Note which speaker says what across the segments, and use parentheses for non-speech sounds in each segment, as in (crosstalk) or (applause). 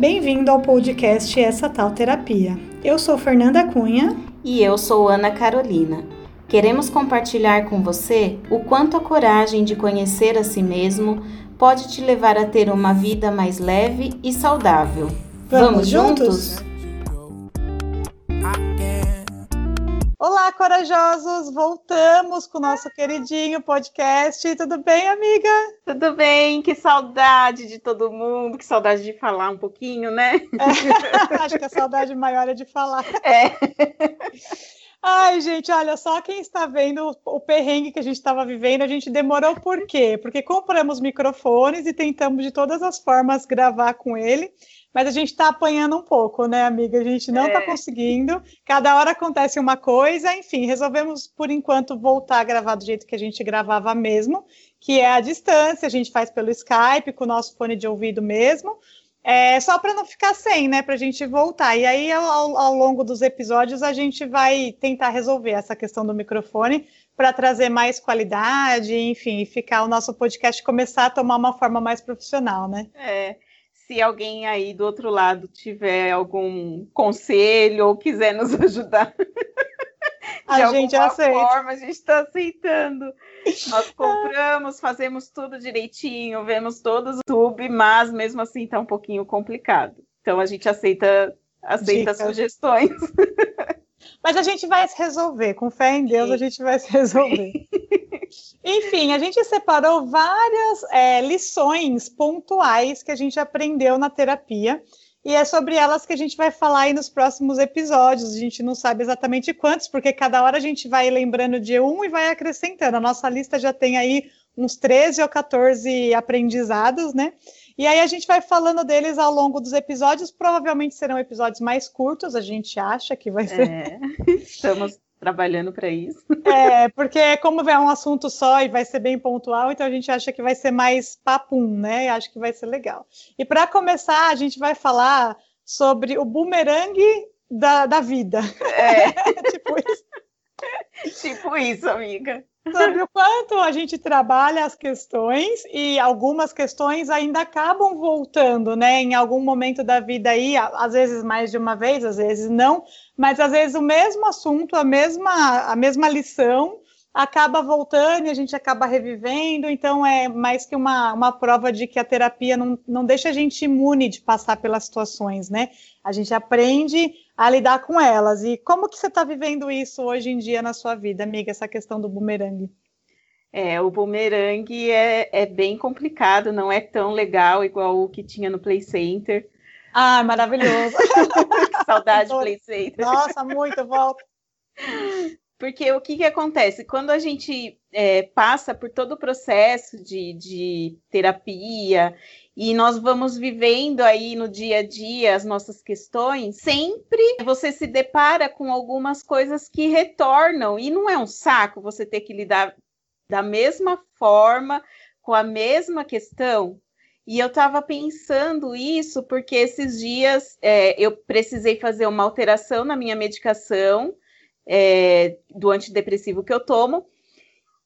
Speaker 1: Bem-vindo ao podcast Essa Tal Terapia. Eu sou Fernanda Cunha.
Speaker 2: E eu sou Ana Carolina. Queremos compartilhar com você o quanto a coragem de conhecer a si mesmo pode te levar a ter uma vida mais leve e saudável.
Speaker 1: Vamos, Vamos juntos? Olá, corajosos! Voltamos com o nosso queridinho podcast. Tudo bem, amiga?
Speaker 2: Tudo bem, que saudade de todo mundo, que saudade de falar um pouquinho, né?
Speaker 1: É, (laughs) acho que a saudade maior é de falar. É. Ai, gente, olha só quem está vendo o perrengue que a gente estava vivendo. A gente demorou por quê? Porque compramos microfones e tentamos de todas as formas gravar com ele. Mas a gente está apanhando um pouco, né, amiga? A gente não está é. conseguindo. Cada hora acontece uma coisa. Enfim, resolvemos, por enquanto, voltar a gravar do jeito que a gente gravava mesmo, que é a distância. A gente faz pelo Skype, com o nosso fone de ouvido mesmo. É, só para não ficar sem, né? Para a gente voltar. E aí, ao, ao, longo dos episódios, a gente vai tentar resolver essa questão do microfone para trazer mais qualidade, enfim, ficar o nosso podcast começar a tomar uma forma mais profissional, né?
Speaker 2: É se alguém aí do outro lado tiver algum conselho ou quiser nos (laughs) ajudar.
Speaker 1: a gente aceita.
Speaker 2: forma, a gente está aceitando. Nós (laughs) compramos, fazemos tudo direitinho, vemos todos o YouTube, mas mesmo assim está um pouquinho complicado. Então a gente aceita, aceita sugestões. (laughs)
Speaker 1: Mas a gente vai se resolver, com fé em Deus, Sim. a gente vai se resolver. Enfim, a gente separou várias é, lições pontuais que a gente aprendeu na terapia. E é sobre elas que a gente vai falar aí nos próximos episódios. A gente não sabe exatamente quantos, porque cada hora a gente vai lembrando de um e vai acrescentando. A nossa lista já tem aí uns 13 ou 14 aprendizados, né? E aí a gente vai falando deles ao longo dos episódios. Provavelmente serão episódios mais curtos, a gente acha que vai ser.
Speaker 2: É, (laughs) estamos trabalhando para isso. (laughs)
Speaker 1: É, porque como é um assunto só e vai ser bem pontual, então a gente acha que vai ser mais papum, né? Acho que vai ser legal. E para começar, a gente vai falar sobre o bumerangue da, da vida.
Speaker 2: É. (laughs) tipo isso. (laughs) tipo isso, amiga
Speaker 1: sobre o quanto a gente trabalha as questões e algumas questões ainda acabam voltando, né? Em algum momento da vida aí, às vezes mais de uma vez, às vezes não, mas às vezes o mesmo assunto, a mesma, a mesma lição acaba voltando e a gente acaba revivendo, então é mais que uma, uma prova de que a terapia não, não deixa a gente imune de passar pelas situações, né? A gente aprende a lidar com elas. E como que você está vivendo isso hoje em dia na sua vida, amiga, essa questão do bumerangue?
Speaker 2: É, o bumerangue é, é bem complicado, não é tão legal igual o que tinha no Play Center.
Speaker 1: Ah, maravilhoso! (laughs)
Speaker 2: Saudade do Play (laughs) Center.
Speaker 1: Nossa, muito, volta.
Speaker 2: Porque o que, que acontece? Quando a gente é, passa por todo o processo de, de terapia e nós vamos vivendo aí no dia a dia as nossas questões, sempre você se depara com algumas coisas que retornam, e não é um saco você ter que lidar da mesma forma, com a mesma questão. E eu estava pensando isso porque esses dias é, eu precisei fazer uma alteração na minha medicação é, do antidepressivo que eu tomo.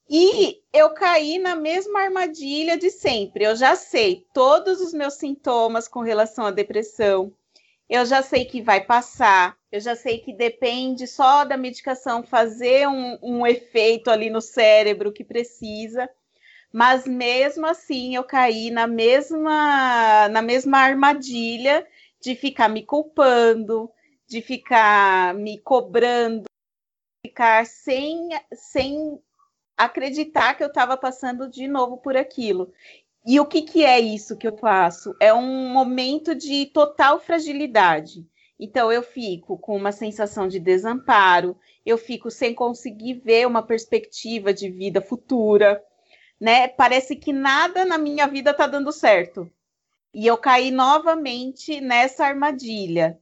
Speaker 2: E eu caí na mesma armadilha de sempre. Eu já sei todos os meus sintomas com relação à depressão. Eu já sei que vai passar. Eu já sei que depende só da medicação fazer um, um efeito ali no cérebro que precisa. Mas mesmo assim eu caí na mesma na mesma armadilha de ficar me culpando, de ficar me cobrando ficar sem, sem acreditar que eu estava passando de novo por aquilo. E o que, que é isso que eu faço? É um momento de total fragilidade. Então, eu fico com uma sensação de desamparo, eu fico sem conseguir ver uma perspectiva de vida futura, né? Parece que nada na minha vida está dando certo. E eu caí novamente nessa armadilha.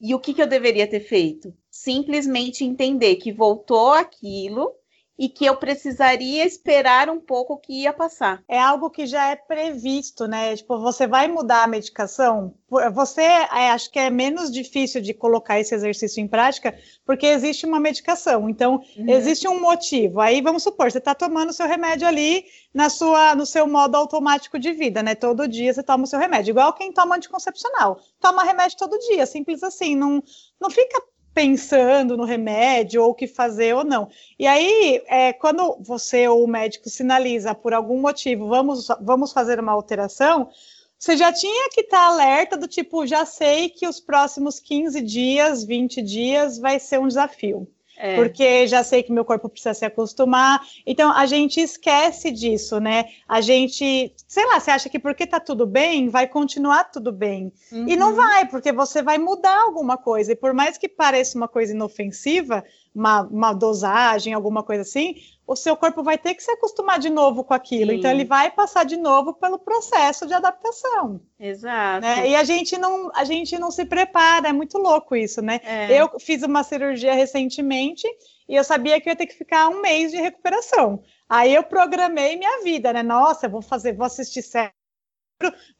Speaker 2: E o que, que eu deveria ter feito? Simplesmente entender que voltou aquilo e que eu precisaria esperar um pouco que ia passar.
Speaker 1: É algo que já é previsto, né? Tipo, você vai mudar a medicação, você é, acho que é menos difícil de colocar esse exercício em prática, porque existe uma medicação. Então, uhum. existe um motivo. Aí vamos supor, você está tomando seu remédio ali na sua, no seu modo automático de vida, né? Todo dia você toma o seu remédio, igual quem toma anticoncepcional. Toma remédio todo dia, simples assim. Não, não fica pensando no remédio ou o que fazer ou não. E aí, é, quando você ou o médico sinaliza por algum motivo, vamos, vamos fazer uma alteração, você já tinha que estar tá alerta do tipo, já sei que os próximos 15 dias, 20 dias vai ser um desafio. É. Porque já sei que meu corpo precisa se acostumar. Então, a gente esquece disso, né? A gente, sei lá, você acha que porque tá tudo bem, vai continuar tudo bem. Uhum. E não uhum. vai, porque você vai mudar alguma coisa. E por mais que pareça uma coisa inofensiva, uma, uma dosagem, alguma coisa assim, o seu corpo vai ter que se acostumar de novo com aquilo. Sim. Então, ele vai passar de novo pelo processo de adaptação.
Speaker 2: Exato.
Speaker 1: Né? E a gente, não, a gente não se prepara, é muito louco isso, né? É. Eu fiz uma cirurgia recentemente e eu sabia que eu ia ter que ficar um mês de recuperação. Aí eu programei minha vida, né? Nossa, vou fazer, vou assistir série,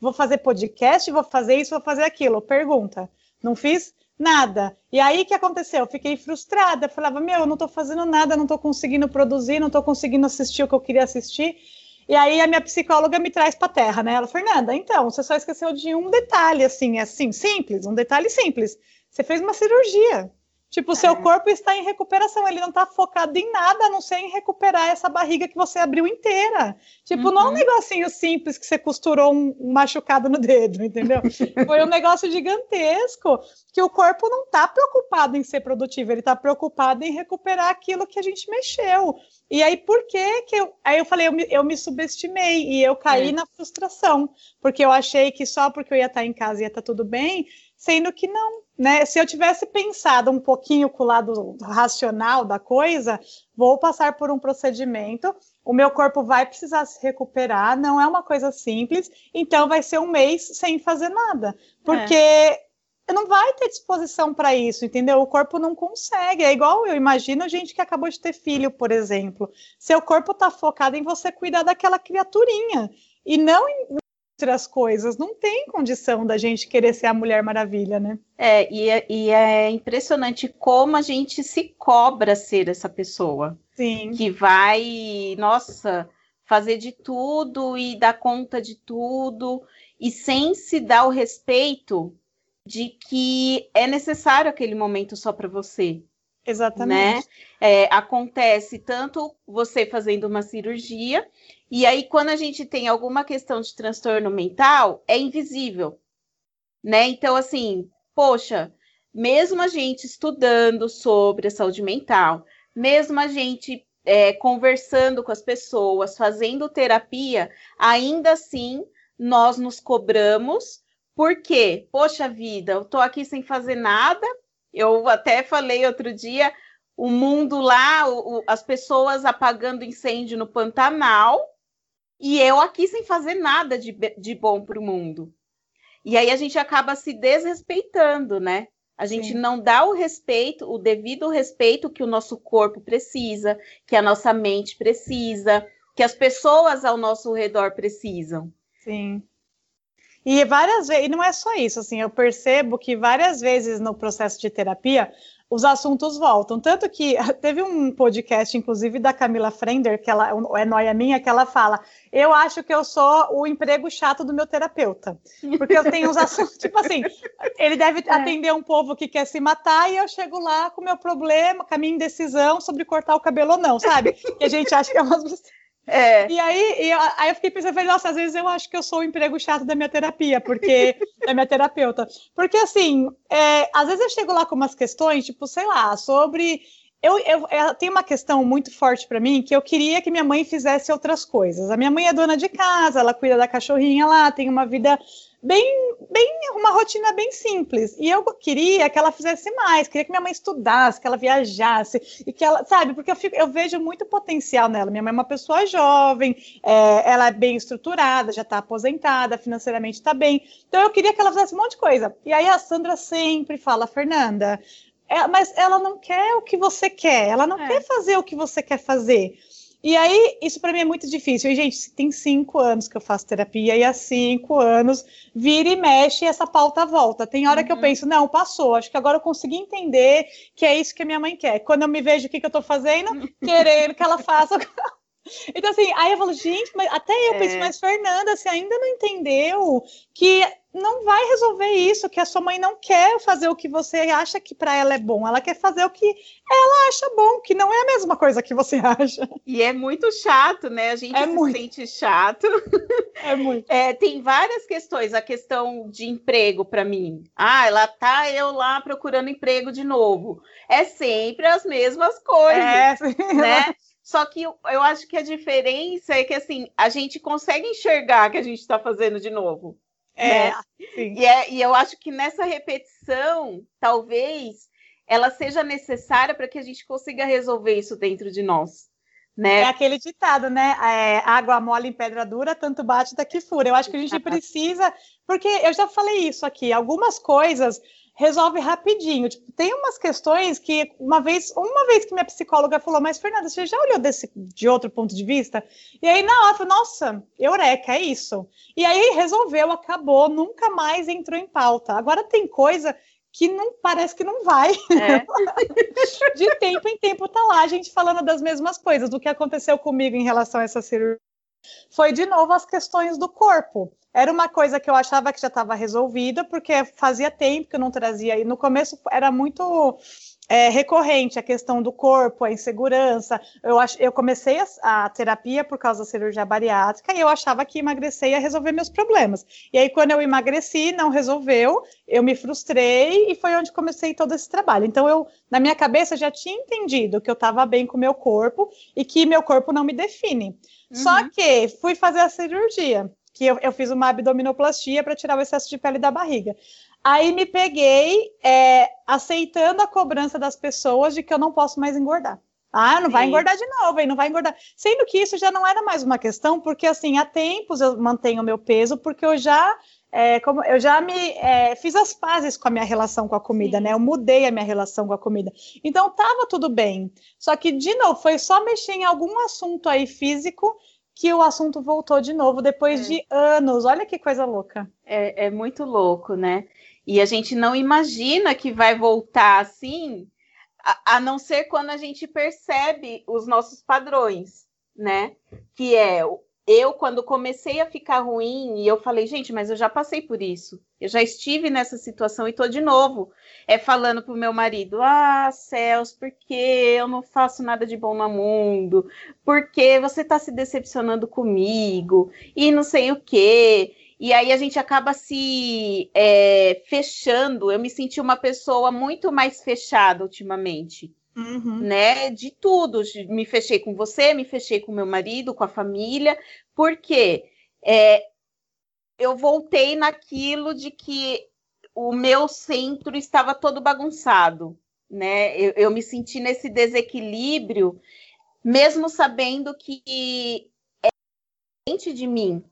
Speaker 1: vou fazer podcast, vou fazer isso, vou fazer aquilo. Pergunta. Não fiz nada. E aí o que aconteceu? Eu fiquei frustrada, falava, meu, eu não estou fazendo nada, não estou conseguindo produzir, não estou conseguindo assistir o que eu queria assistir. E aí a minha psicóloga me traz para terra, né? Ela, Fernanda, então, você só esqueceu de um detalhe, assim, assim, simples, um detalhe simples. Você fez uma cirurgia. Tipo, o seu é. corpo está em recuperação, ele não está focado em nada, a não ser em recuperar essa barriga que você abriu inteira. Tipo, uhum. não é um uhum. negocinho simples que você costurou um, um machucado no dedo, entendeu? (laughs) Foi um negócio gigantesco que o corpo não está preocupado em ser produtivo, ele está preocupado em recuperar aquilo que a gente mexeu. E aí, por que que eu... Aí eu falei, eu me, eu me subestimei e eu caí é. na frustração, porque eu achei que só porque eu ia estar em casa ia estar tudo bem, sendo que não, né? Se eu tivesse pensado um pouquinho com o lado racional da coisa, vou passar por um procedimento, o meu corpo vai precisar se recuperar, não é uma coisa simples, então vai ser um mês sem fazer nada, porque é. não vai ter disposição para isso, entendeu? O corpo não consegue. É igual eu imagino gente que acabou de ter filho, por exemplo. Seu corpo está focado em você cuidar daquela criaturinha e não em outras coisas. Não tem condição da gente querer ser a Mulher Maravilha, né?
Speaker 2: É, e é, e é impressionante como a gente se cobra ser essa pessoa.
Speaker 1: Sim.
Speaker 2: Que vai, nossa, fazer de tudo e dar conta de tudo, e sem se dar o respeito de que é necessário aquele momento só para você.
Speaker 1: Exatamente.
Speaker 2: Né? É, acontece tanto você fazendo uma cirurgia, e aí, quando a gente tem alguma questão de transtorno mental, é invisível, né? Então, assim, poxa, mesmo a gente estudando sobre a saúde mental, mesmo a gente é, conversando com as pessoas, fazendo terapia, ainda assim nós nos cobramos, porque, poxa vida, eu tô aqui sem fazer nada. Eu até falei outro dia, o mundo lá, o, as pessoas apagando incêndio no Pantanal, e eu aqui sem fazer nada de, de bom para o mundo. E aí a gente acaba se desrespeitando, né? A gente Sim. não dá o respeito, o devido respeito que o nosso corpo precisa, que a nossa mente precisa, que as pessoas ao nosso redor precisam.
Speaker 1: Sim. E várias vezes, e não é só isso, assim, eu percebo que várias vezes no processo de terapia os assuntos voltam. Tanto que (laughs) teve um podcast, inclusive, da Camila Frender, que ela é noia minha, que ela fala: Eu acho que eu sou o emprego chato do meu terapeuta. Porque eu tenho uns (laughs) assuntos, tipo assim, ele deve é. atender um povo que quer se matar, e eu chego lá com o meu problema, com a minha indecisão sobre cortar o cabelo ou não, sabe? Que a gente acha que é umas. É. E aí, e aí eu fiquei pensando, nossa, às vezes eu acho que eu sou o emprego chato da minha terapia, porque (laughs) da minha terapeuta. Porque assim, é, às vezes eu chego lá com umas questões, tipo, sei lá, sobre. Eu, eu, eu tenho uma questão muito forte para mim que eu queria que minha mãe fizesse outras coisas. A minha mãe é dona de casa, ela cuida da cachorrinha lá, tem uma vida bem, bem, uma rotina bem simples. E eu queria que ela fizesse mais, queria que minha mãe estudasse, que ela viajasse, e que ela, sabe, porque eu, fico, eu vejo muito potencial nela. Minha mãe é uma pessoa jovem, é, ela é bem estruturada, já está aposentada, financeiramente está bem. Então eu queria que ela fizesse um monte de coisa. E aí a Sandra sempre fala, Fernanda, é, mas ela não quer o que você quer, ela não é. quer fazer o que você quer fazer. E aí, isso para mim é muito difícil. E, gente, tem cinco anos que eu faço terapia, e há cinco anos vira e mexe e essa pauta volta. Tem hora uhum. que eu uhum. penso, não, passou, acho que agora eu consegui entender que é isso que a minha mãe quer. Quando eu me vejo o que, que eu estou fazendo, (laughs) querendo que ela faça então, assim, aí eu falo, gente, mas até eu é. penso, mas Fernanda, você ainda não entendeu que não vai resolver isso, que a sua mãe não quer fazer o que você acha que para ela é bom, ela quer fazer o que ela acha bom, que não é a mesma coisa que você (laughs) acha.
Speaker 2: E é muito chato, né? A gente é se muito. sente chato. (laughs)
Speaker 1: É muito.
Speaker 2: É, tem várias questões, a questão de emprego para mim. Ah, ela tá eu lá procurando emprego de novo. É sempre as mesmas coisas, é, (laughs) né? Só que eu, eu acho que a diferença é que assim, a gente consegue enxergar que a gente está fazendo de novo. É, né? e, é, e eu acho que nessa repetição, talvez ela seja necessária para que a gente consiga resolver isso dentro de nós. Né?
Speaker 1: É aquele ditado, né? É, água mole em pedra dura, tanto bate daqui fura. Eu acho que a gente precisa, porque eu já falei isso aqui, algumas coisas resolve rapidinho. Tipo, tem umas questões que uma vez, uma vez que minha psicóloga falou, mas Fernanda, você já olhou desse, de outro ponto de vista? E aí na hora, eu falei, nossa, eureka, é isso. E aí resolveu, acabou, nunca mais entrou em pauta. Agora tem coisa que não parece que não vai. É. (laughs) de tempo em tempo tá lá a gente falando das mesmas coisas. Do que aconteceu comigo em relação a essa cirurgia foi de novo as questões do corpo. Era uma coisa que eu achava que já estava resolvida, porque fazia tempo que eu não trazia, e no começo era muito é, recorrente a questão do corpo, a insegurança. Eu, ach, eu comecei a, a, terapia por causa da cirurgia bariátrica e eu achava que emagrecer ia resolver meus problemas. E aí, quando eu emagreci, não resolveu, eu me frustrei e foi onde comecei todo esse trabalho. Então, eu, na minha cabeça, já tinha entendido que eu estava bem com o meu corpo e que meu corpo não me define. Uhum. Só que fui fazer a cirurgia que eu, eu fiz uma abdominoplastia para tirar o excesso de pele da barriga. Aí me peguei é, aceitando a cobrança das pessoas de que eu não posso mais engordar. Ah, não Sim. vai engordar de novo, aí não vai engordar. Sendo que isso já não era mais uma questão, porque assim, há tempos eu mantenho o meu peso, porque eu já é, como eu já me é, fiz as pazes com a minha relação com a comida, Sim. né? Eu mudei a minha relação com a comida. Então tava tudo bem. Só que, de novo, foi só mexer em algum assunto aí físico que o assunto voltou de novo depois é. de anos. Olha que coisa louca.
Speaker 2: É, é, muito louco, né? E a gente não imagina que vai voltar assim, a, a não ser quando a gente percebe os nossos padrões, né? Que é eu, quando comecei a ficar ruim, e eu falei, gente, mas eu já passei por isso. Eu já estive nessa situação e tô de novo. É falando pro meu marido: Ah, céus, por que eu não faço nada de bom no mundo? Por que você tá se decepcionando comigo? E não sei o quê. E aí a gente acaba se é, fechando. Eu me senti uma pessoa muito mais fechada ultimamente uhum. né? De tudo. Me fechei com você, me fechei com meu marido, com a família, porque é, eu voltei naquilo de que o meu centro estava todo bagunçado, né? Eu, eu me senti nesse desequilíbrio, mesmo sabendo que é independente de mim,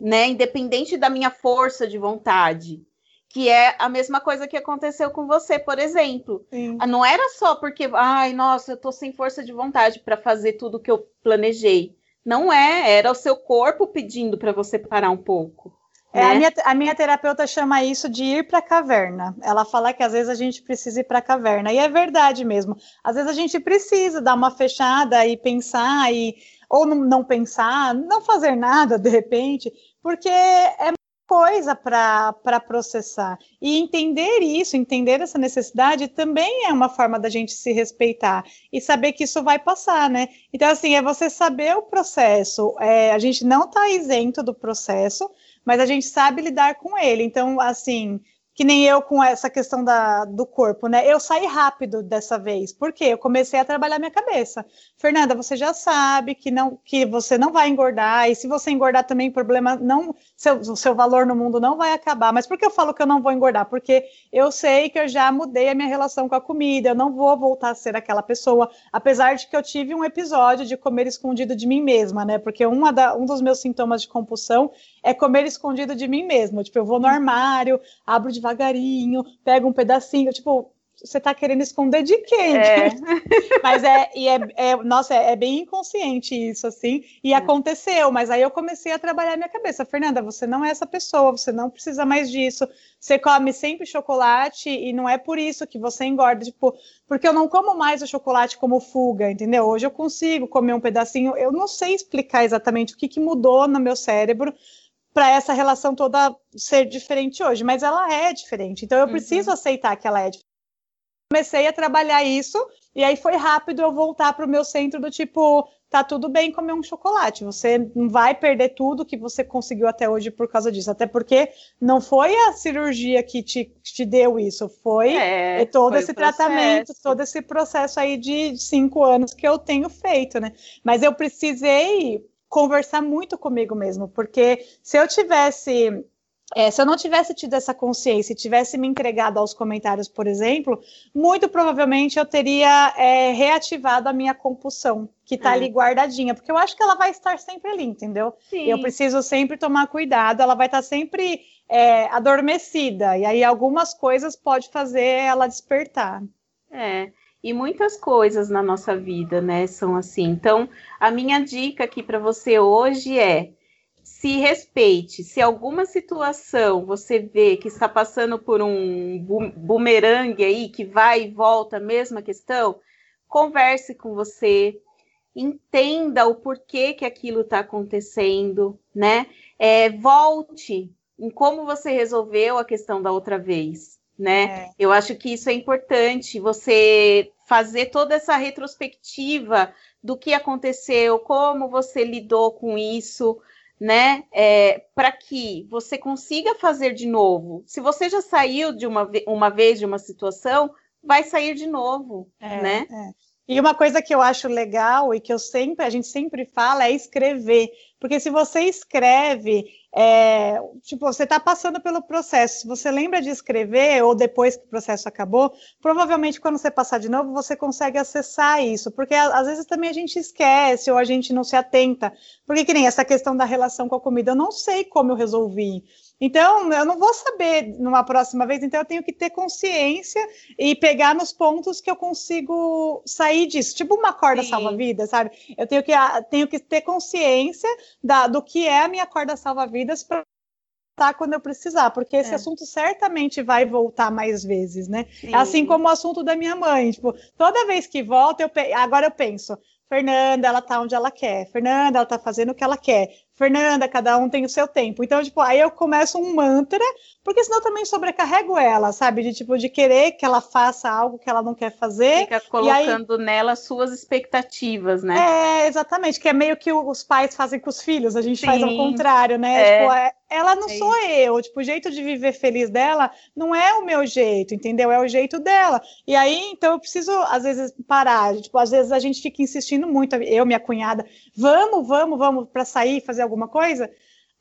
Speaker 2: né? Independente da minha força de vontade que é a mesma coisa que aconteceu com você, por exemplo. Sim. Ah, não era só porque, ai, nossa, eu tô sem força de vontade para fazer tudo que eu planejei. Não é, era o seu corpo pedindo para você parar um pouco.
Speaker 1: É, né? a, minha, a minha terapeuta chama isso de ir para a caverna. Ela fala que às vezes a gente precisa ir para a caverna. E é verdade mesmo. Às vezes a gente precisa dar uma fechada e pensar, e, ou não, não pensar, não fazer nada de repente, porque é coisa para processar. E entender isso, entender essa necessidade, também é uma forma da gente se respeitar e saber que isso vai passar, né? Então, assim, é você saber o processo. É, a gente não está isento do processo, mas a gente sabe lidar com ele. Então, assim, que nem eu com essa questão da, do corpo, né? Eu saí rápido dessa vez, porque eu comecei a trabalhar minha cabeça. Fernanda, você já sabe que não que você não vai engordar, e se você engordar também, problema não, seu, o seu valor no mundo não vai acabar. Mas por que eu falo que eu não vou engordar? Porque eu sei que eu já mudei a minha relação com a comida, eu não vou voltar a ser aquela pessoa, apesar de que eu tive um episódio de comer escondido de mim mesma, né? Porque uma da, um dos meus sintomas de compulsão é comer escondido de mim mesma. Tipo, eu vou no armário, abro devagarinho, pego um pedacinho, tipo, você está querendo esconder de quem? É. (laughs) mas é, e é, é nossa, é, é, bem inconsciente isso, assim, e é. aconteceu, mas aí eu comecei a trabalhar minha cabeça. Fernanda, você não é essa pessoa, você não precisa mais disso. Você come sempre chocolate e não é por isso que você engorda, tipo, porque eu não como mais o chocolate como fuga, entendeu? Hoje eu consigo comer um pedacinho, eu não sei explicar exatamente o que, que mudou no meu cérebro para essa relação toda ser diferente hoje, mas ela é diferente. Então eu uhum. preciso aceitar que ela é diferente comecei a trabalhar isso, e aí foi rápido eu voltar para o meu centro do tipo, tá tudo bem comer um chocolate, você não vai perder tudo que você conseguiu até hoje por causa disso, até porque não foi a cirurgia que te, te deu isso, foi é, todo foi esse tratamento, todo esse processo aí de cinco anos que eu tenho feito, né? Mas eu precisei conversar muito comigo mesmo, porque se eu tivesse é, se eu não tivesse tido essa consciência e tivesse me entregado aos comentários, por exemplo, muito provavelmente eu teria é, reativado a minha compulsão, que está é. ali guardadinha, porque eu acho que ela vai estar sempre ali, entendeu? Sim. Eu preciso sempre tomar cuidado, ela vai estar sempre é, adormecida, e aí algumas coisas pode fazer ela despertar.
Speaker 2: É. E muitas coisas na nossa vida, né, são assim. Então, a minha dica aqui para você hoje é se respeite. Se alguma situação você vê que está passando por um bumerangue aí, que vai e volta a mesma questão, converse com você, entenda o porquê que aquilo está acontecendo, né? É, volte em como você resolveu a questão da outra vez, né? É. Eu acho que isso é importante, você fazer toda essa retrospectiva do que aconteceu, como você lidou com isso, né? É, para que você consiga fazer de novo. Se você já saiu de uma, uma vez de uma situação, vai sair de novo, é, né? É.
Speaker 1: E uma coisa que eu acho legal e que eu sempre, a gente sempre fala é escrever. Porque se você escreve, é, tipo, você está passando pelo processo. Se você lembra de escrever, ou depois que o processo acabou, provavelmente quando você passar de novo, você consegue acessar isso. Porque às vezes também a gente esquece ou a gente não se atenta. Porque que nem essa questão da relação com a comida, eu não sei como eu resolvi. Então, eu não vou saber numa próxima vez, então eu tenho que ter consciência e pegar nos pontos que eu consigo sair disso. Tipo uma corda salva-vidas, sabe? Eu tenho que, tenho que ter consciência da, do que é a minha corda salva-vidas para quando eu precisar, porque esse é. assunto certamente vai voltar mais vezes, né? Sim. Assim como o assunto da minha mãe. Tipo, toda vez que volta, eu pe... agora eu penso, Fernanda, ela tá onde ela quer. Fernanda, ela tá fazendo o que ela quer. Fernanda, cada um tem o seu tempo. Então, tipo, aí eu começo um mantra, porque senão eu também sobrecarrego ela, sabe? De tipo, de querer que ela faça algo que ela não quer fazer.
Speaker 2: Fica colocando aí... nela suas expectativas, né?
Speaker 1: É, exatamente, que é meio que os pais fazem com os filhos, a gente Sim. faz ao contrário, né? É. Tipo, é, ela não é sou eu, tipo, o jeito de viver feliz dela não é o meu jeito, entendeu? É o jeito dela. E aí, então, eu preciso, às vezes, parar. Tipo, às vezes a gente fica insistindo muito, eu, minha cunhada, vamos, vamos, vamos, para sair, fazer alguma coisa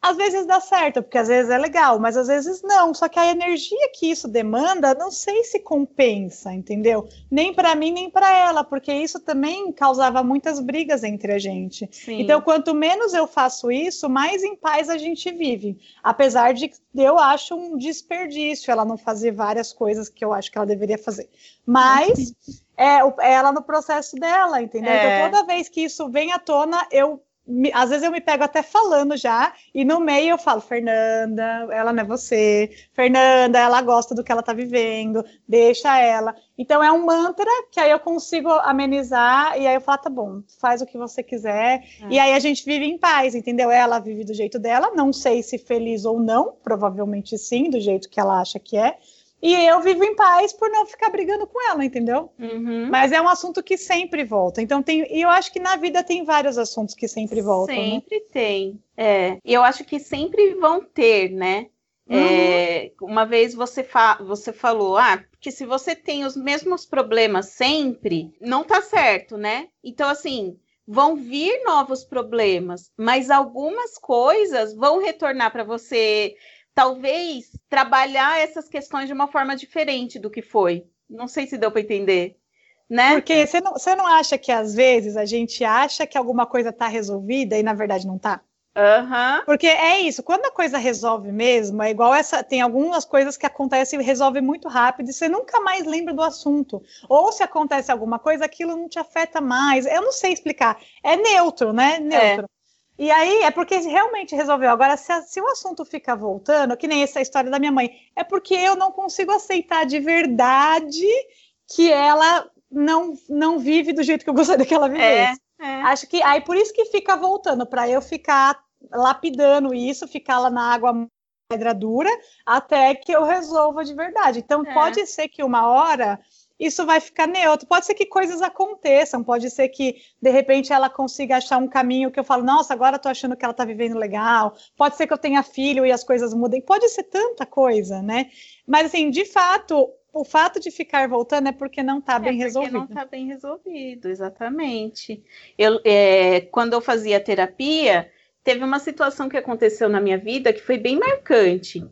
Speaker 1: às vezes dá certo, porque às vezes é legal, mas às vezes não. Só que a energia que isso demanda, não sei se compensa, entendeu? Nem para mim, nem para ela, porque isso também causava muitas brigas entre a gente. Sim. Então, quanto menos eu faço isso, mais em paz a gente vive. Apesar de eu acho um desperdício ela não fazer várias coisas que eu acho que ela deveria fazer. Mas é, é ela no processo dela, entendeu? Então, é. Então, toda vez que isso vem à tona, eu me, às vezes eu me pego até falando já, e no meio eu falo, Fernanda, ela não é você, Fernanda, ela gosta do que ela tá vivendo, deixa ela. Então é um mantra que aí eu consigo amenizar, e aí eu falo, tá bom, faz o que você quiser, é. e aí a gente vive em paz, entendeu? Ela vive do jeito dela, não sei se feliz ou não, provavelmente sim, do jeito que ela acha que é, e eu vivo em paz por não ficar brigando com ela, entendeu? Uhum. Mas é um assunto que sempre volta. Então tem, e eu acho que na vida tem vários assuntos que sempre voltam.
Speaker 2: Né? Sempre né? tem. É. E eu acho que sempre vão ter, né? Uhum. É, uma vez você, fa você falou, ah, porque se você tem os mesmos problemas sempre, não tá certo, né? Então, assim, vão vir novos problemas, mas algumas coisas vão retornar para você talvez trabalhar essas questões de uma forma diferente do que foi. Não sei se deu para entender. Né?
Speaker 1: Porque você não, você não acha que às vezes a gente acha que alguma coisa está resolvida e na verdade não está? Uhum. Porque é isso, quando a coisa resolve mesmo, é igual essa. Tem algumas coisas que acontecem e resolve muito rápido e você nunca mais lembra do assunto. Ou se acontece alguma coisa, aquilo não te afeta mais. Eu não sei explicar. É neutro, né? Neutro. É. E aí é porque realmente resolveu. Agora, se, a, se, o assunto fica voltando, que nem essa história da minha mãe, é porque eu não consigo aceitar de verdade que ela não, não vive do jeito que eu gostaria que ela vivesse. É, é. Acho que aí por isso que fica voltando, para eu ficar lapidando isso, ficar lá na água pedra dura, até que eu resolva de verdade. Então, é. pode ser que uma hora isso vai ficar neutro. Pode ser que coisas aconteçam, pode ser que de repente ela consiga achar um caminho que eu falo, nossa, agora tô achando que ela tá vivendo legal. Pode ser que eu tenha filho e as coisas mudem. Pode ser tanta coisa, né? Mas assim, de fato, o fato de ficar voltando é porque não está é bem resolvido.
Speaker 2: Não está bem resolvido, exatamente. Eu, é, quando eu fazia terapia, teve uma situação que aconteceu na minha vida que foi bem marcante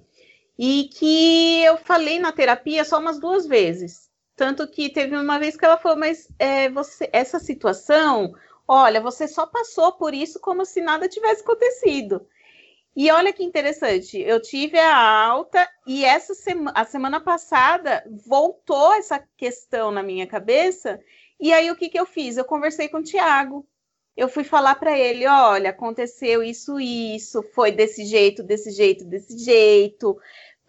Speaker 2: e que eu falei na terapia só umas duas vezes. Tanto que teve uma vez que ela falou, mas é, você, essa situação, olha, você só passou por isso como se nada tivesse acontecido. E olha que interessante, eu tive a alta e essa a semana passada voltou essa questão na minha cabeça. E aí o que, que eu fiz? Eu conversei com o Tiago. Eu fui falar para ele: olha, aconteceu isso, isso, foi desse jeito, desse jeito, desse jeito.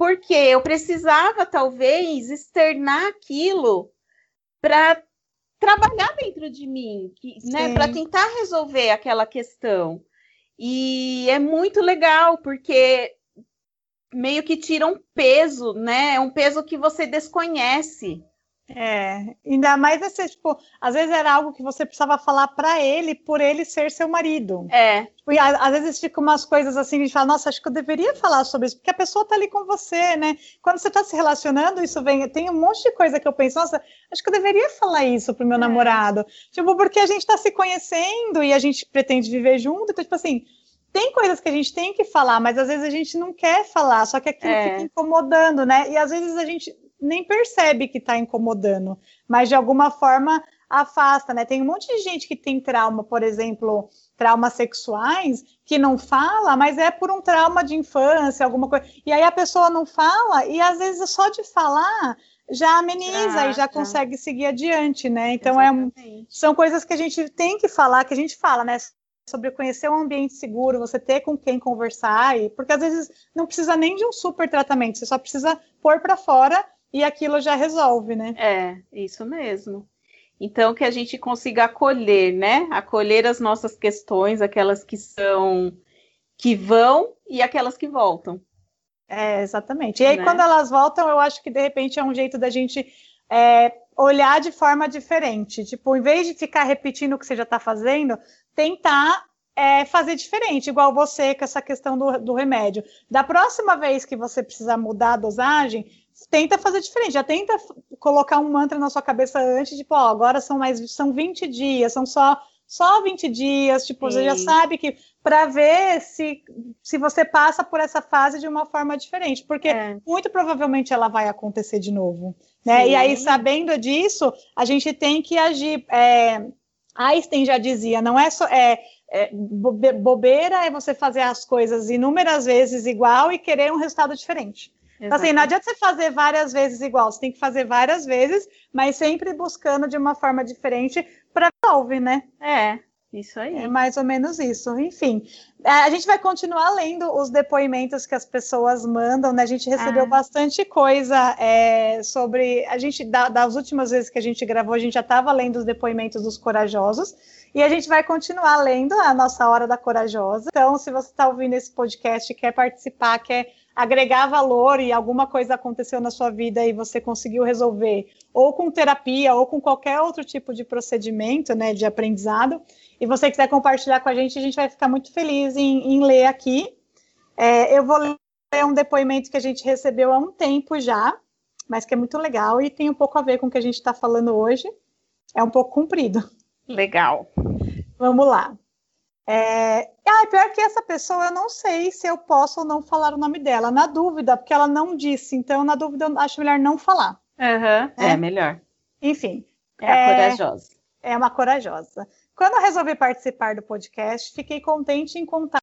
Speaker 2: Porque eu precisava, talvez, externar aquilo para trabalhar dentro de mim, né, para tentar resolver aquela questão. E é muito legal, porque meio que tira um peso, né? É um peso que você desconhece.
Speaker 1: É, ainda mais esse, tipo, às vezes era algo que você precisava falar para ele por ele ser seu marido.
Speaker 2: É.
Speaker 1: Tipo, às vezes fica umas coisas assim, a gente fala, nossa, acho que eu deveria falar sobre isso, porque a pessoa tá ali com você, né? Quando você tá se relacionando, isso vem, tem um monte de coisa que eu penso, nossa, acho que eu deveria falar isso pro meu é. namorado. Tipo, porque a gente tá se conhecendo e a gente pretende viver junto, então, tipo assim, tem coisas que a gente tem que falar, mas às vezes a gente não quer falar, só que aquilo é. fica incomodando, né? E às vezes a gente nem percebe que está incomodando, mas de alguma forma afasta, né? Tem um monte de gente que tem trauma, por exemplo, traumas sexuais, que não fala, mas é por um trauma de infância, alguma coisa. E aí a pessoa não fala, e às vezes só de falar já ameniza e já, já, consegue seguir adiante, né? Então é, são coisas que a gente tem que falar, que a gente fala, né? sobre conhecer um ambiente seguro, você ter com quem conversar, e, porque às vezes não precisa nem de um super tratamento, você só precisa pôr para fora e aquilo já resolve, né?
Speaker 2: É, isso mesmo. Então, que a gente consiga acolher, né? Acolher as nossas questões, aquelas que são, que vão e aquelas que voltam.
Speaker 1: É, exatamente. E aí, né? quando elas voltam, eu acho que de repente é um jeito da gente é, olhar de forma diferente. Tipo, em vez de ficar repetindo o que você já está fazendo, tentar é, fazer diferente, igual você com essa questão do, do remédio. Da próxima vez que você precisar mudar a dosagem, tenta fazer diferente, já tenta colocar um mantra na sua cabeça antes, tipo, ó, agora são mais são 20 dias, são só só 20 dias, tipo, Sim. você já sabe que para ver se, se você passa por essa fase de uma forma diferente, porque é. muito provavelmente ela vai acontecer de novo, né? Sim. E aí, sabendo disso, a gente tem que agir. É, Einstein já dizia, não é só é, é, bobeira é você fazer as coisas inúmeras vezes igual e querer um resultado diferente. Então, assim, não adianta você fazer várias vezes igual, você tem que fazer várias vezes, mas sempre buscando de uma forma diferente para resolver, né?
Speaker 2: É, isso aí.
Speaker 1: É mais ou menos isso. Enfim, é, a gente vai continuar lendo os depoimentos que as pessoas mandam, né? A gente recebeu ah. bastante coisa é, sobre. A gente, da, das últimas vezes que a gente gravou, a gente já estava lendo os depoimentos dos corajosos. E a gente vai continuar lendo a nossa Hora da Corajosa. Então, se você está ouvindo esse podcast, quer participar, quer agregar valor e alguma coisa aconteceu na sua vida e você conseguiu resolver, ou com terapia, ou com qualquer outro tipo de procedimento, né, de aprendizado, e você quiser compartilhar com a gente, a gente vai ficar muito feliz em, em ler aqui. É, eu vou ler um depoimento que a gente recebeu há um tempo já, mas que é muito legal e tem um pouco a ver com o que a gente está falando hoje. É um pouco comprido.
Speaker 2: Legal.
Speaker 1: Vamos lá. É... Ah, pior que essa pessoa, eu não sei se eu posso ou não falar o nome dela. Na dúvida, porque ela não disse. Então, na dúvida, eu acho melhor não falar.
Speaker 2: Uhum. É. é melhor.
Speaker 1: Enfim.
Speaker 2: É é, corajosa.
Speaker 1: É uma corajosa. Quando eu resolvi participar do podcast, fiquei contente em contar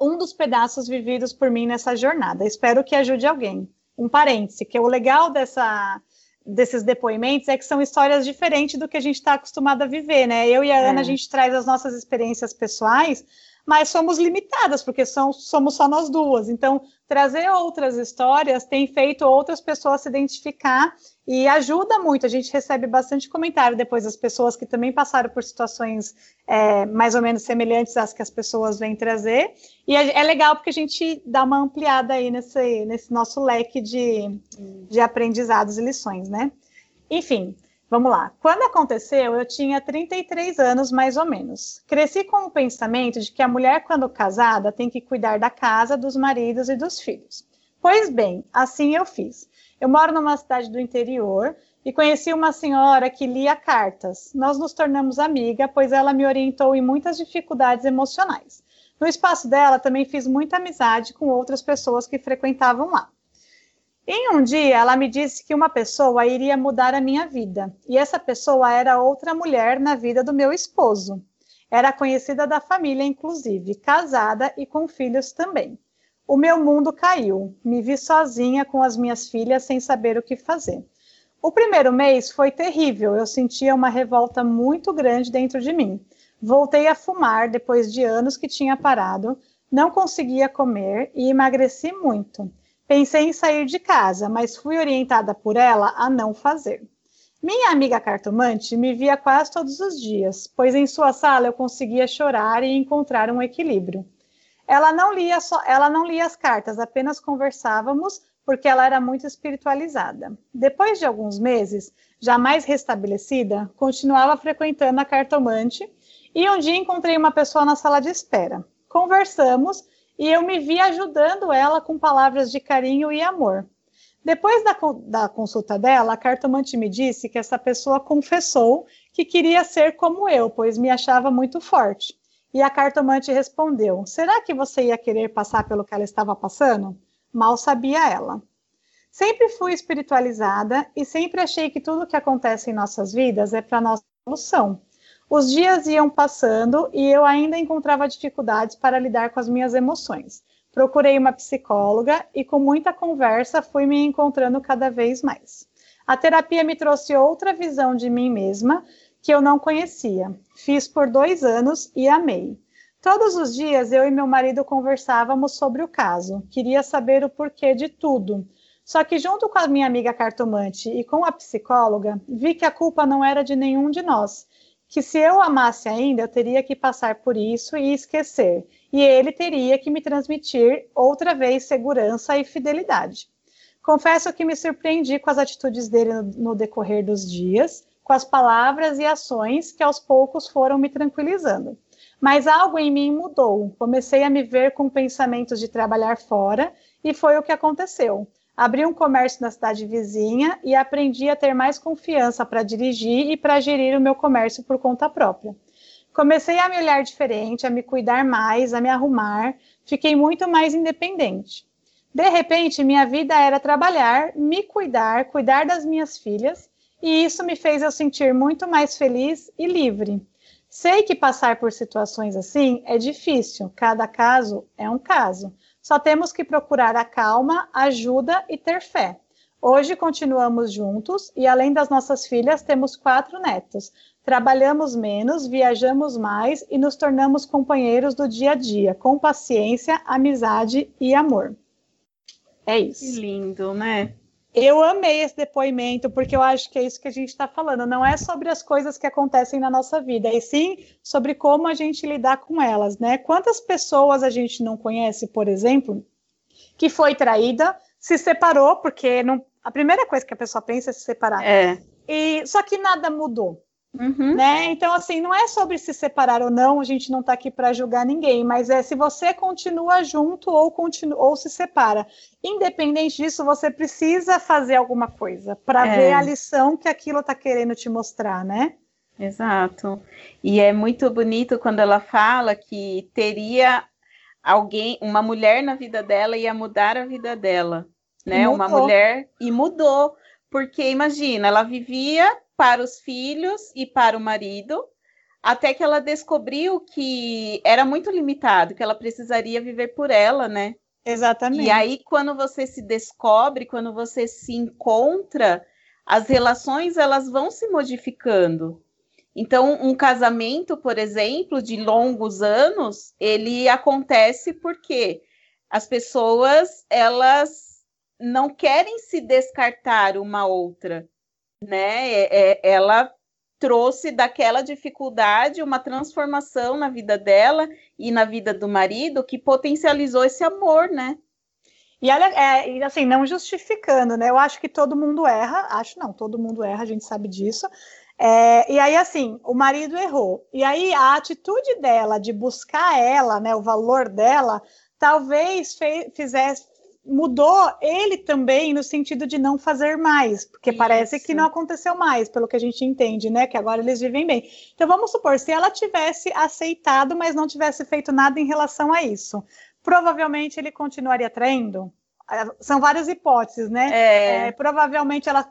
Speaker 1: um dos pedaços vividos por mim nessa jornada. Espero que ajude alguém. Um parêntese, que é o legal dessa, desses depoimentos é que são histórias diferentes do que a gente está acostumado a viver, né? Eu e a é. Ana, a gente traz as nossas experiências pessoais, mas somos limitadas, porque são, somos só nós duas. Então, trazer outras histórias tem feito outras pessoas se identificar e ajuda muito. A gente recebe bastante comentário depois das pessoas que também passaram por situações é, mais ou menos semelhantes às que as pessoas vêm trazer. E é, é legal porque a gente dá uma ampliada aí nesse, nesse nosso leque de, de aprendizados e lições, né? Enfim, Vamos lá. Quando aconteceu, eu tinha 33 anos, mais ou menos. Cresci com o pensamento de que a mulher, quando casada, tem que cuidar da casa, dos maridos e dos filhos. Pois bem, assim eu fiz. Eu moro numa cidade do interior e conheci uma senhora que lia cartas. Nós nos tornamos amiga, pois ela me orientou em muitas dificuldades emocionais. No espaço dela, também fiz muita amizade com outras pessoas que frequentavam lá. Em um dia, ela me disse que uma pessoa iria mudar a minha vida, e essa pessoa era outra mulher na vida do meu esposo. Era conhecida da família, inclusive, casada e com filhos também. O meu mundo caiu, me vi sozinha com as minhas filhas sem saber o que fazer. O primeiro mês foi terrível, eu sentia uma revolta muito grande dentro de mim. Voltei a fumar depois de anos que tinha parado, não conseguia comer e emagreci muito. Pensei em sair de casa, mas fui orientada por ela a não fazer. Minha amiga cartomante me via quase todos os dias, pois em sua sala eu conseguia chorar e encontrar um equilíbrio. Ela não lia só, ela não lia as cartas, apenas conversávamos porque ela era muito espiritualizada. Depois de alguns meses, já mais restabelecida, continuava frequentando a cartomante e um dia encontrei uma pessoa na sala de espera. Conversamos e eu me vi ajudando ela com palavras de carinho e amor. Depois da, da, consulta dela, a cartomante me disse que essa pessoa confessou que queria ser como eu, pois me achava muito forte. E a cartomante respondeu: Será que você ia querer passar pelo que ela estava passando? Mal sabia ela. Sempre fui espiritualizada e sempre achei que tudo que acontece em nossas vidas é para nossa evolução. Os dias iam passando e eu ainda encontrava dificuldades para lidar com as minhas emoções. Procurei uma psicóloga e, com muita conversa, fui me encontrando cada vez mais. A terapia me trouxe outra visão de mim mesma que eu não conhecia. Fiz por dois anos e amei. Todos os dias eu e meu marido conversávamos sobre o caso. Queria saber o porquê de tudo. Só que, junto com a minha amiga cartomante e com a psicóloga, vi que a culpa não era de nenhum de nós que se eu amasse ainda, eu teria que passar por isso e esquecer, e ele teria que me transmitir outra vez segurança e fidelidade. Confesso que me surpreendi com as atitudes dele no, no decorrer dos dias, com as palavras e ações que aos poucos foram me tranquilizando. Mas algo em mim mudou. Comecei a me ver com pensamentos de trabalhar fora, e foi o que aconteceu. Abri um comércio na cidade vizinha e aprendi a ter mais confiança para dirigir e para gerir o meu comércio por conta própria. Comecei a me olhar diferente, a me cuidar mais, a me arrumar, fiquei muito mais independente. De repente, minha vida era trabalhar, me cuidar, cuidar das minhas filhas, e isso me fez eu sentir muito mais feliz e livre. Sei que passar por situações assim é difícil, cada caso é um caso, só temos que procurar a calma, ajuda e ter fé. Hoje continuamos juntos e, além das nossas filhas, temos quatro netos. Trabalhamos menos, viajamos mais e nos tornamos companheiros do dia a dia, com paciência, amizade e amor. É isso.
Speaker 2: Que lindo, né?
Speaker 1: Eu amei esse depoimento, porque eu acho que é isso que a gente está falando. Não é sobre as coisas que acontecem na nossa vida, e sim sobre como a gente lidar com elas, né? Quantas pessoas a gente não conhece, por exemplo, que foi traída, se separou, porque não, a primeira coisa que a pessoa pensa é se separar.
Speaker 2: É.
Speaker 1: E só que nada mudou. Uhum. Né? Então, assim, não é sobre se separar ou não, a gente não está aqui para julgar ninguém, mas é se você continua junto ou, continua, ou se separa. Independente disso, você precisa fazer alguma coisa para é. ver a lição que aquilo está querendo te mostrar, né?
Speaker 2: Exato. E é muito bonito quando ela fala que teria alguém, uma mulher na vida dela ia mudar a vida dela, né? Uma mulher e mudou, porque imagina, ela vivia para os filhos e para o marido. até que ela descobriu que era muito limitado, que ela precisaria viver por ela, né?
Speaker 1: Exatamente.
Speaker 2: E aí, quando você se descobre, quando você se encontra, as relações elas vão se modificando. Então, um casamento, por exemplo, de longos anos, ele acontece porque as pessoas elas não querem se descartar uma outra, né? É, é, ela trouxe daquela dificuldade uma transformação na vida dela e na vida do marido que potencializou esse amor, né?
Speaker 1: E olha, é, assim, não justificando, né? Eu acho que todo mundo erra, acho não, todo mundo erra, a gente sabe disso. É, e aí, assim, o marido errou. E aí, a atitude dela de buscar ela, né, o valor dela, talvez fez, fizesse, mudou ele também no sentido de não fazer mais, porque Isso. parece que não aconteceu mais, pelo que a gente entende, né? Que agora eles vivem bem. Então vamos supor, se ela tivesse aceitado, mas não tivesse feito nada em relação a isso, provavelmente ele continuaria traindo. É, são várias hipóteses, né? É. É, provavelmente ela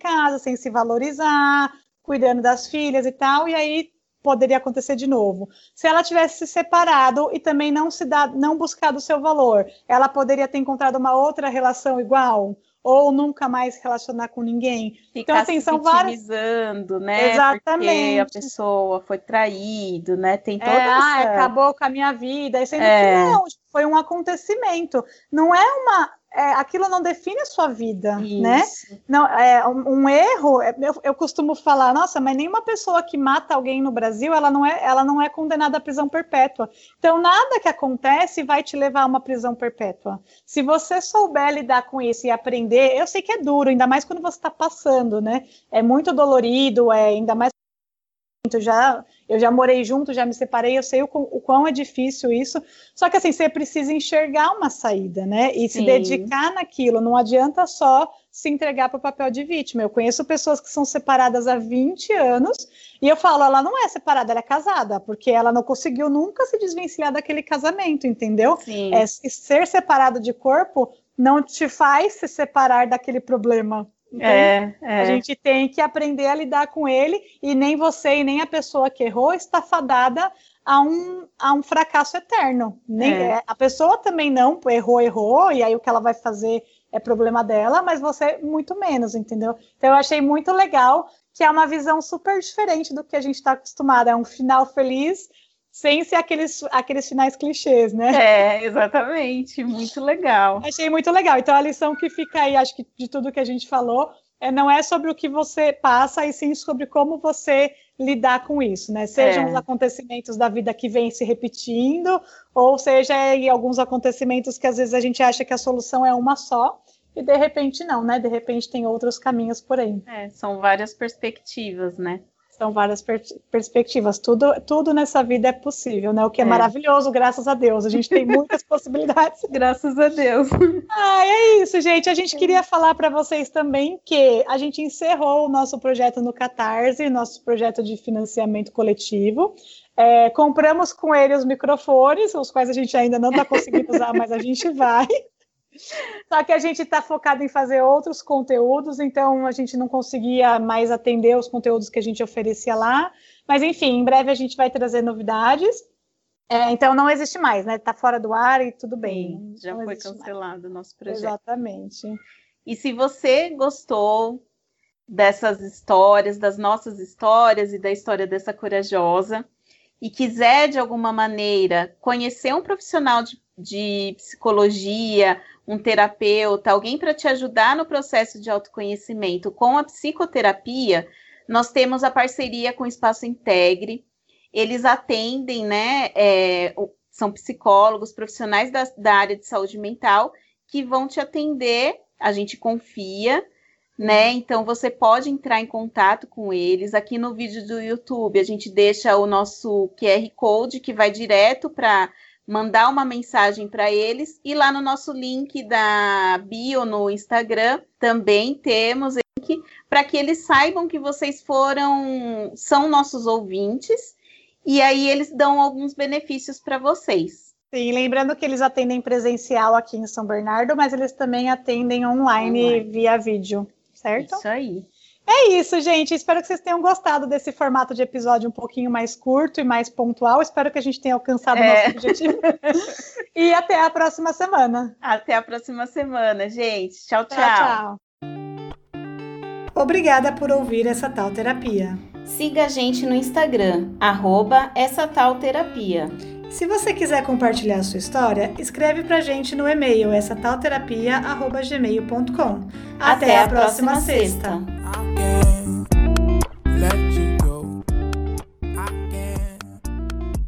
Speaker 1: casa sem se valorizar, cuidando das filhas e tal, e aí poderia acontecer de novo. Se ela tivesse se separado e também não se dá, não buscado o seu valor, ela poderia ter encontrado uma outra relação igual ou nunca mais relacionar com ninguém.
Speaker 2: Ficar então, assim, são várias. né?
Speaker 1: Exatamente.
Speaker 2: Porque a pessoa foi traído, né? Tem toda
Speaker 1: é, essa... ah, acabou com a minha vida. E sendo é. que não, foi um acontecimento. Não é uma é, aquilo não define a sua vida, né? Isso. né? Não, é, um, um erro, é, eu, eu, costumo falar, nossa, mas nenhuma pessoa que mata alguém no Brasil, ela não é, ela não é condenada à prisão perpétua. Então, nada que acontece vai te levar a uma prisão perpétua. Se você souber lidar com isso e aprender, eu sei que é duro, ainda mais quando você está passando, né? É muito dolorido, é ainda mais já eu já morei junto, já me separei, eu sei o, o quão é difícil isso. Só que assim, você precisa enxergar uma saída, né? E Sim. se dedicar naquilo. Não adianta só se entregar para o papel de vítima. Eu conheço pessoas que são separadas há 20 anos e eu falo, ela não é separada, ela é casada, porque ela não conseguiu nunca se desvencilhar daquele casamento, entendeu?
Speaker 2: Sim. É,
Speaker 1: ser separado de corpo não te faz se separar daquele problema.
Speaker 2: Então, é,
Speaker 1: é. A gente tem que aprender a lidar com ele e nem você e nem a pessoa que errou está fadada a um, a um fracasso eterno. Nem, é. é a pessoa também não errou, errou, e aí o que ela vai fazer é problema dela, mas você muito menos, entendeu? Então eu achei muito legal que é uma visão super diferente do que a gente está acostumado. É um final feliz sem ser aqueles, aqueles finais clichês, né?
Speaker 2: É, exatamente. Muito legal.
Speaker 1: Achei muito legal. Então, a lição que fica aí, acho que de tudo que a gente falou, é, não é sobre o que você passa, e sim sobre como você lidar com isso, né? Sejam é. os acontecimentos da vida que vem se repetindo, ou seja, em alguns acontecimentos que às vezes a gente acha que a solução é uma só, e de repente não, né? De repente tem outros caminhos por aí.
Speaker 2: É, são várias perspectivas, né?
Speaker 1: São várias per perspectivas. Tudo, tudo nessa vida é possível, né? O que é, é, maravilhoso, graças a Deus. A gente tem (laughs) muitas possibilidades.
Speaker 2: Graças a Deus.
Speaker 1: Ah, é isso, gente. A gente queria falar para vocês também que a gente encerrou o nosso projeto no Catarse, nosso projeto de financiamento coletivo. É, compramos com ele os microfones, os quais a gente ainda não está conseguindo usar, mas a gente vai. (laughs) Só que a gente está focado em fazer outros conteúdos, então a gente não conseguia mais atender os conteúdos que a gente oferecia lá. Mas enfim, em breve a gente vai trazer novidades. É, então não existe mais, né? Está fora do ar e tudo bem.
Speaker 2: Sim, já não foi cancelado o nosso projeto.
Speaker 1: Exatamente.
Speaker 2: E se você gostou dessas histórias, das nossas histórias e da história dessa corajosa, e quiser de alguma maneira conhecer um profissional de, de psicologia um terapeuta, alguém para te ajudar no processo de autoconhecimento com a psicoterapia, nós temos a parceria com o Espaço Integre. Eles atendem, né? É, são psicólogos, profissionais da, da área de saúde mental que vão te atender. A gente confia, né? Então você pode entrar em contato com eles. Aqui no vídeo do YouTube a gente deixa o nosso QR Code que vai direto para mandar uma mensagem para eles e lá no nosso link da bio no Instagram também temos link para que eles saibam que vocês foram são nossos ouvintes e aí eles dão alguns benefícios para vocês.
Speaker 1: Sim, lembrando que eles atendem presencial aqui em São Bernardo, mas eles também atendem online, online. via vídeo, certo?
Speaker 2: Isso aí.
Speaker 1: É isso, gente. Espero que vocês tenham gostado desse formato de episódio um pouquinho mais curto e mais pontual. Espero que a gente tenha alcançado o é. nosso objetivo. (laughs) e até a próxima semana.
Speaker 2: Até a próxima semana, gente. Tchau, tchau. tchau, tchau.
Speaker 1: Obrigada por ouvir essa tal terapia.
Speaker 2: Siga a gente no Instagram, arroba essa tal terapia.
Speaker 1: Se você quiser compartilhar sua história, escreve pra gente no e-mail essa tal terapia, arroba gmail.com.
Speaker 2: Até, Até a próxima, próxima sexta. sexta.